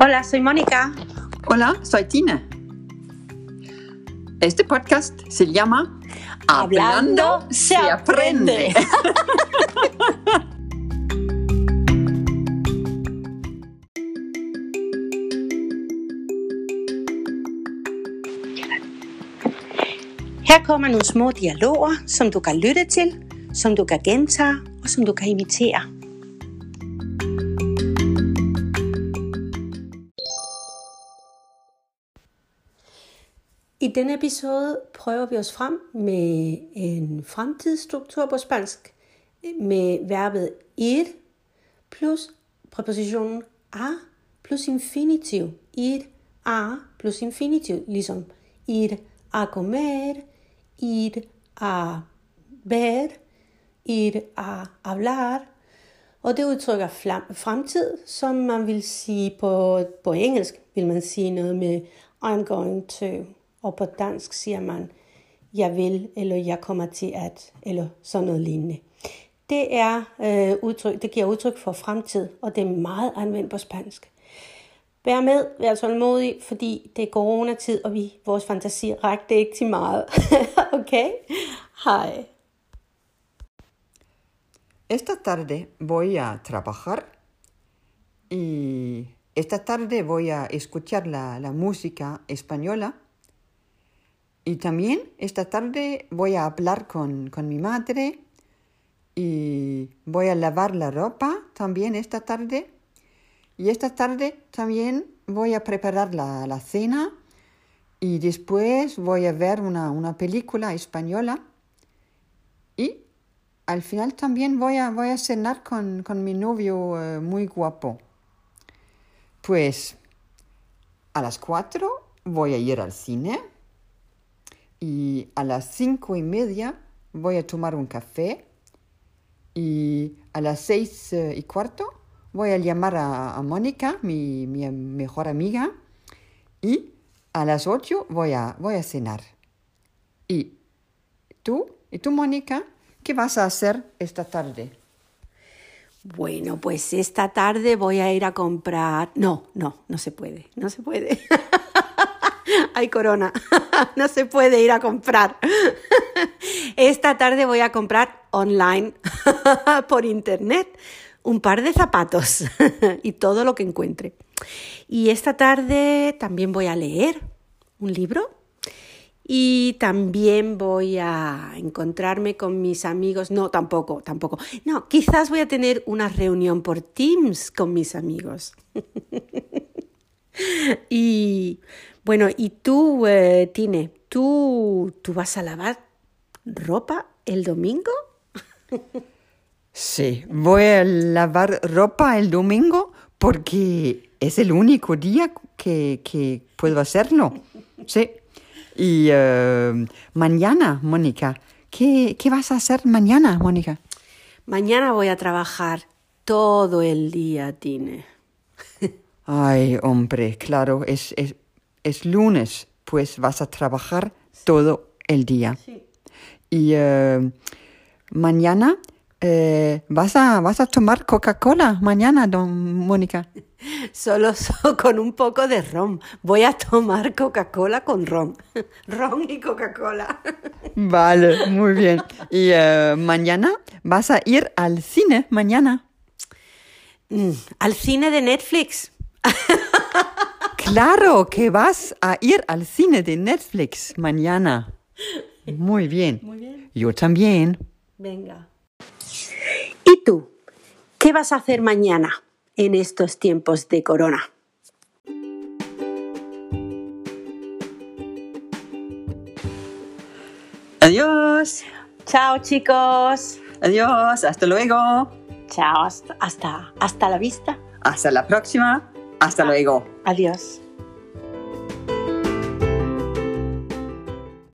Hola, soy Mónica. Hola, soy Tina. Este podcast se llama Hablando se aprende. Her kommer nogle små dialoger, som du kan lytte til, som du kan gentage og som du kan imitere. I denne episode prøver vi os frem med en fremtidsstruktur på spansk med verbet ir plus præpositionen a plus infinitiv. Ir a plus infinitiv, ligesom ir a comer, ir a ver, ir a hablar. Og det udtrykker fremtid, som man vil sige på, på engelsk, vil man sige noget med I'm going to og på dansk siger man, jeg vil, eller jeg kommer til at, eller sådan noget lignende. Det, er, øh, udtryk, det giver udtryk for fremtid, og det er meget anvendt på spansk. Vær med, vær tålmodig, fordi det er coronatid, og vi, vores fantasi rækker ikke til meget. okay? Hej. Esta tarde voy a trabajar y esta tarde voy a escuchar la, la música española Y también esta tarde voy a hablar con, mi madre y voy a lavar la ropa también esta tarde. Y esta tarde también voy a preparar la, cena y después voy a ver una, película española. Y al final también voy a, voy a cenar con, mi novio eh, muy guapo. Pues a las cuatro voy a ir al cine y a las cinco y media voy a tomar un café y a las seis eh, y cuarto voy a llamar a, Mónica, mi, mejor amiga, y a las ocho voy a, voy a cenar. ¿Y tú? ¿Y tú, Mónica? ¿Qué vas a hacer esta tarde? Bueno, pues esta tarde voy a ir a comprar... No, no, no se puede, no se puede. Hay corona, no se puede ir a comprar. Esta tarde voy a comprar online, por internet, un par de zapatos y todo lo que encuentre. Y esta tarde también voy a leer un libro y también voy a encontrarme con mis amigos. No, tampoco, tampoco. No, quizás voy a tener una reunión por Teams con mis amigos. y bueno, y tú, eh, Tine, ¿tú, ¿tú vas a lavar ropa el domingo? Sí, voy a lavar ropa el domingo porque es el único día que, puedo hacerlo. Sí. Y eh, mañana, Mónica, ¿qué, ¿qué vas a hacer mañana, Mónica? Mañana voy a trabajar todo el día, Tine. Ay, hombre, claro, es, es lunes, pues vas a trabajar todo el día. Sí. Y eh, mañana eh, vas, a, vas a tomar Coca-Cola, mañana, don Mónica. Solo con un poco de ron. Voy a tomar Coca-Cola con ron. Ron y Coca-Cola. Vale, muy bien. Y eh, mañana vas a ir al cine, mañana. Mm, al cine de Netflix. Claro que vas a ir al cine de Netflix mañana. Muy bien. Muy bien. Yo también. Venga. ¿Y tú? ¿Qué vas a hacer mañana en estos tiempos de corona? Adiós. Chao chicos. Adiós. Hasta luego. Chao. Hasta, hasta, hasta la vista. Hasta la próxima. Hasta luego. Adiós.